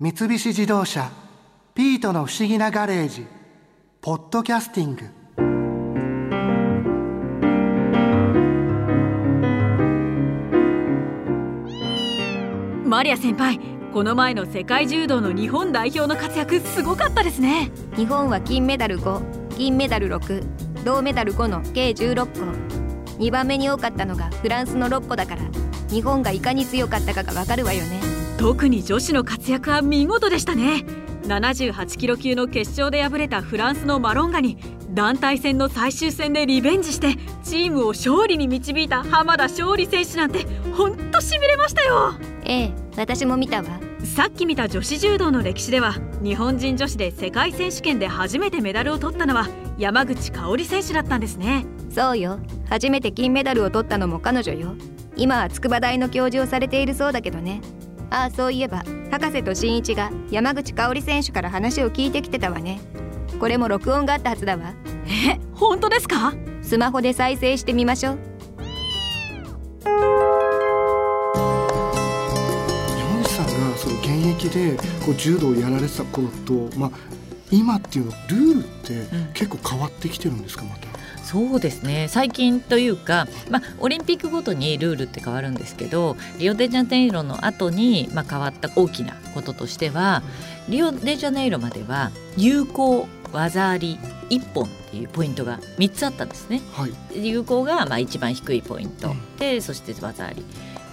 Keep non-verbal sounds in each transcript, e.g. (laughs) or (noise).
三菱自動車「ピートの不思議なガレージ」「ポッドキャスティング」マリア先輩この前の世界柔道の日本代表の活躍すごかったですね。日本は金メダル5銀メダル6銅メダル5の計16個。2番目に多かったのがフランスの6個だから日本がいかに強かったかがわかるわよね特に女子の活躍は見事でしたね。78キロ級の決勝で敗れたフランスのマロンガに団体戦の最終戦でリベンジしてチームを勝利に導いた浜田勝利選手なんてほんとしびれましたよ。ええ私も見たわ。さっき見た女子柔道の歴史では日本人女子で世界選手権で初めてメダルを取ったのは山口香織選手だったんですね。そうよ。初めて金メダルを取ったのも彼女よ。今は筑波大の教授をされているそうだけどねああそういえば博士と新一が山口香織選手から話を聞いてきてたわね。これも録音があったはずだわ。え本当ですか？スマホで再生してみましょう。山口さんがその現役でこう柔道をやられてた頃と、まあ、今っていうのルールって結構変わってきてるんですかまた？そうですね最近というか、まあ、オリンピックごとにルールって変わるんですけどリオデジャネイロの後にまに、あ、変わった大きなこととしてはリオデジャネイロまでは有効技あり1本っていうポイントが3つあったんですね。はい、有効がまあ一番低いポイント、うん、でそして技あり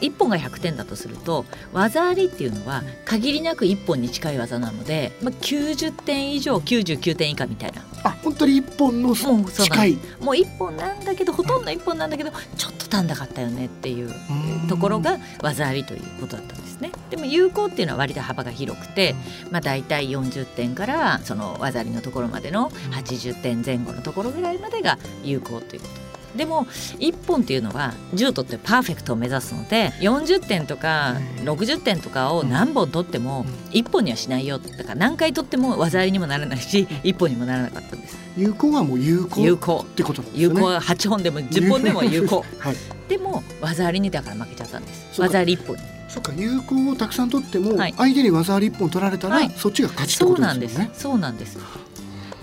1本が100点だとすると技ありっていうのは限りなく1本に近い技なので、まあ、90点以上99点以下みたいな。あ本当に1本の近い。もう1本なんだけどほとんど1本なんだけどちょっと足んなかったよねっていうところが技ありということだったんですね。でも有効っていうのは割と幅が広くて、まあ、大体40点からその技ありのところまでの80点前後のところぐらいまでが有効ということでも1本っていうのは柔道ってパーフェクトを目指すので40点とか60点とかを何本取っても1本にはしないよだから何回取っても技ありにもならないし1本にもならなかったんです。有効はもう有効有効ってことね。有効は8本でも10本でも有効。(laughs) はい、でも技ありにだから負けちゃったんです。技あり1本に。そっか有効をたくさん取っても、相手に技あり1本取られたら、はい、そっちが勝ちってことですよね。そうなんです。で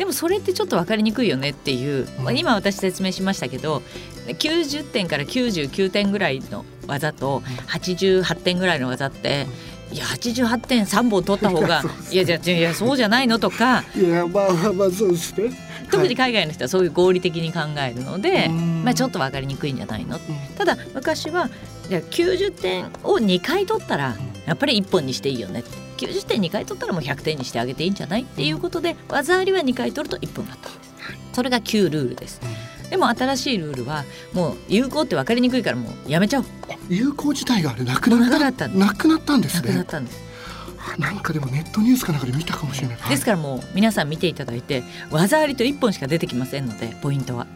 もそれってちょっと分かりにくいよねっていう、まあ、今私説明しましたけど90点から99点ぐらいの技と88点ぐらいの技っていや88点3本取った方が (laughs) いやじゃいやそうじゃないのとかいやまあまあそうですね。特に海外の人はそういう合理的に考えるので、まあ、ちょっと分かりにくいんじゃないの、ただ昔はじゃ90点を2回取ったらやっぱり1本にしていいよね90点2回取ったらもう100点にしてあげていいんじゃないっていうことで技ありは2回取ると1本だったんです。それが旧ルールです。でも新しいルールはもう有効って分かりにくいからもうやめちゃおう。有効自体があれなくなった？なくなったんですね。なくなったんです。なんかでもネットニュースかなんかで見たかもしれない。ですからもう皆さん見ていただいて技ありと1本しか出てきませんのでポイントは。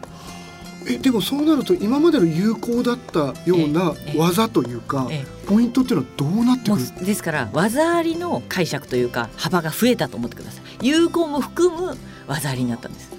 えでもそうなると今までの有効だったような技というか、ポイントっていうのはどうなってくる？ですから技ありの解釈というか幅が増えたと思ってください。有効も含む技ありになったんです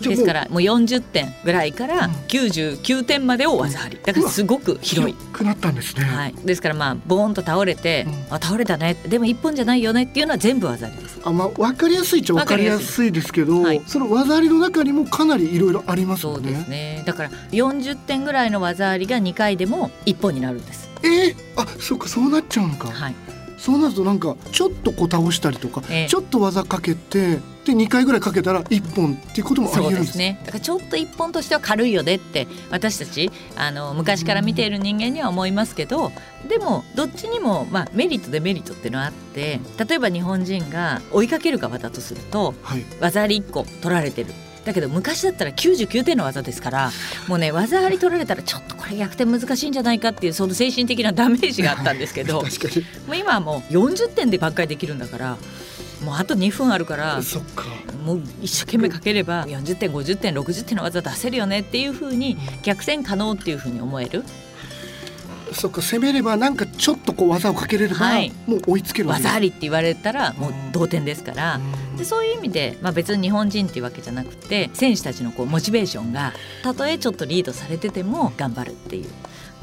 ですからもう。40点ぐらいから99点までを技あり。だからすごく広い。くなったんですね、はい、ですからまあボーンと倒れて、うん、あ倒れたね。でも一本じゃないよねっていうのは全部技ありです。あまあ分かりやすいっちゃ分かりやすい。ですけど、はい、その技ありの中にもかなりいろいろありますよね。そうですね。だから40点ぐらいの技ありが2回でも1本になるんです。えー、あそうかそうなっちゃうのか。はいそうなるとなんかちょっとこう倒したりとか、えー、ちょっと技かけてで2回ぐらいかけたら1本っていうこともありえるんです。ねだからちょっと1本としては軽いよねって私たちあの昔から見ている人間には思いますけどでもどっちにも、まあ、メリットデメリットっていうのはあって例えば日本人が追いかける側だとすると、はい、技あり1個取られてるだけど昔だったら99点の技ですからもうね技あり取られたらちょっとこれ逆転難しいんじゃないかっていうその精神的なダメージがあったんですけど (laughs) もう今はもう40点で挽回できるんだからもうあと2分あるからもう一生懸命かければ40点50点60点の技出せるよねっていうふうに逆転可能っていうふうに思える。そっか攻めればなんかちょっとこう技をかけれれば、はい、もう追いつける技ありって言われたらもう同点ですから、でそういう意味で、まあ、別に日本人っていうわけじゃなくて選手たちのこうモチベーションがたとえちょっとリードされてても頑張るっていう。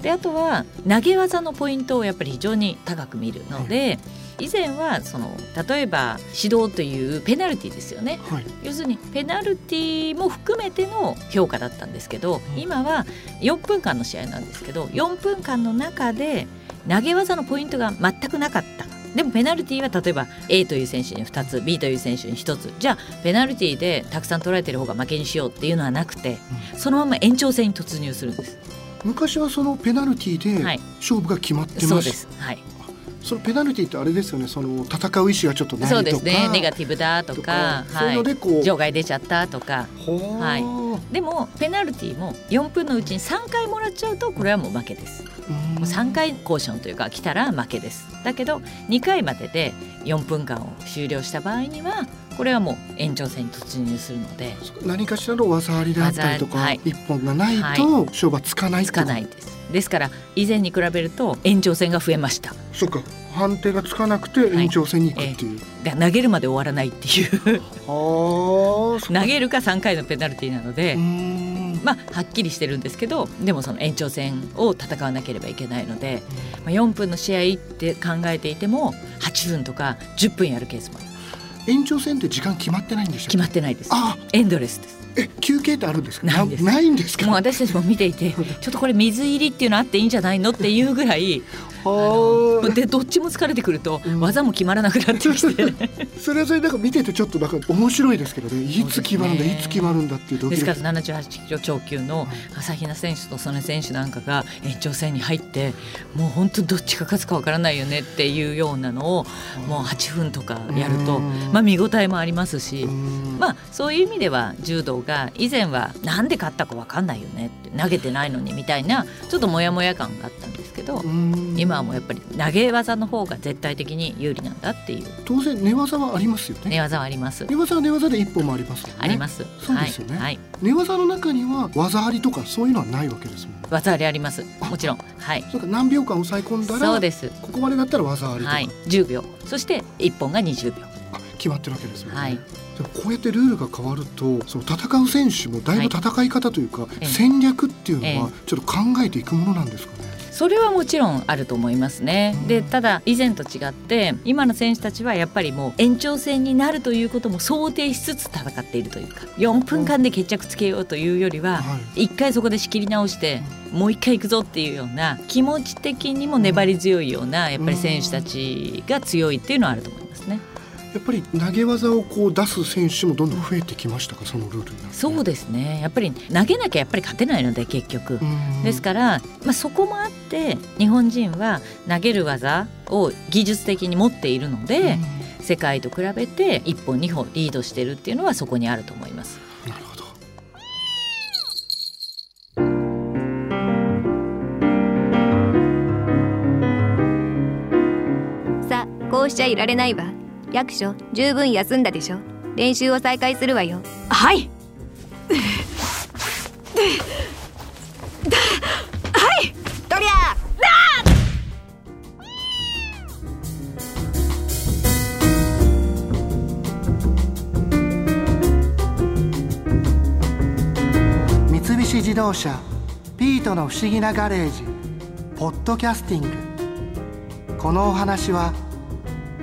であとは投げ技のポイントをやっぱり非常に高く見るので、以前はその例えば指導というペナルティですよね、はい、要するにペナルティも含めての評価だったんですけど今は4分間の試合なんですけど4分間の中で投げ技のポイントが全くなかった。でもペナルティーは例えば A という選手に2つ B という選手に1つ。じゃあペナルティーでたくさん取られてる方が負けにしようっていうのはなくて、そのまま延長戦に突入するんです。昔はそのペナルティーで勝負が決まってます、はい、そうです。はいそのペナルティってあれですよね。その戦う意思がちょっとないとか。そうですね。ネガティブだとか。そういうのでこう。場外出ちゃったとか。はい。でもペナルティも4分のうちに3回もらっちゃうとこれはもう負けです。もう3回コーションというか来たら負けです。だけど2回までで4分間を終了した場合にはこれはもう延長戦に突入するので何かしらの技ありであったりとか、はい、一本がないと勝負はつかないつかないです。ですから以前に比べると延長戦が増えました。そうか判定がつかなくて延長戦に行くっていう、はい、投げるまで終わらないっていう。投げるか3回のペナルティーなのでまあはっきりしてるんですけどでもその延長戦を戦わなければいけないので、まあ、4分の試合って考えていても8分とか10分やるケースもある。延長戦って時間決まってないんでしょ決まってないです。エンドレスです。え休憩ってあるんですか？ないないんですか？もう私たちも見ていて (laughs) ちょっとこれ水入りっていうのあっていいんじゃないのっていうぐらいでどっちも疲れてくると、技も決まらなくなってきて。(laughs) それはそれなんか見ててちょっとなんか面白いですけどね。いつ決まるんだ、ね、いつ決まるんだっていうですから78キロ超級の朝比奈選手と曽根選手なんかが延長戦に入ってもう本当どっちが勝つかわからないよねっていうようなのをもう8分とかやるとまあ見応えもありますしまあそういう意味では柔道が以前はなんで勝ったかわかんないよねって投げてないのにみたいなちょっとモヤモヤ感があったんですけど今はもうやっぱり投げ技の方が絶対的に有利なんだっていう。当然寝技はありますよね。寝技はあります。寝技は寝技で一本もあります、ね、あります。そうですよね、はい、寝技の中には技ありとかそういうのはないわけですもん技ありあります。もちろん。はい。そうか何秒間抑え込んだらそうです。ここまでだったら技ありとか、はい、10秒。そして一本が20秒決まってるわけですもんね、はい。でもこうやってルールが変わるとその戦う選手もだいぶ戦い方というか、はい、戦略っていうのはちょっと考えていくものなんですかね？それはもちろんあると思いますね。でただ以前と違って今の選手たちはやっぱりもう延長戦になるということも想定しつつ戦っているというか4分間で決着つけようというよりは一回そこで仕切り直してもう一回行くぞっていうような気持ち的にも粘り強いようなやっぱり選手たちが強いっていうのはあると思いますね。やっぱり投げ技をこう出す選手もどんどん増えてきましたか？そのルールにそうですね。やっぱり投げなきゃやっぱり勝てないので結局。ですから、まあ、そこもあって日本人は投げる技を技術的に持っているので世界と比べて1本2本リードしてるっていうのはそこにあると思います。なるほど。さあこうしちゃいられないわ役所十分休んだでしょ。練習を再開するわよ。はい。はい。とりゃ三菱自動車ピートの不思議なガレージポッドキャスティング。このお話は「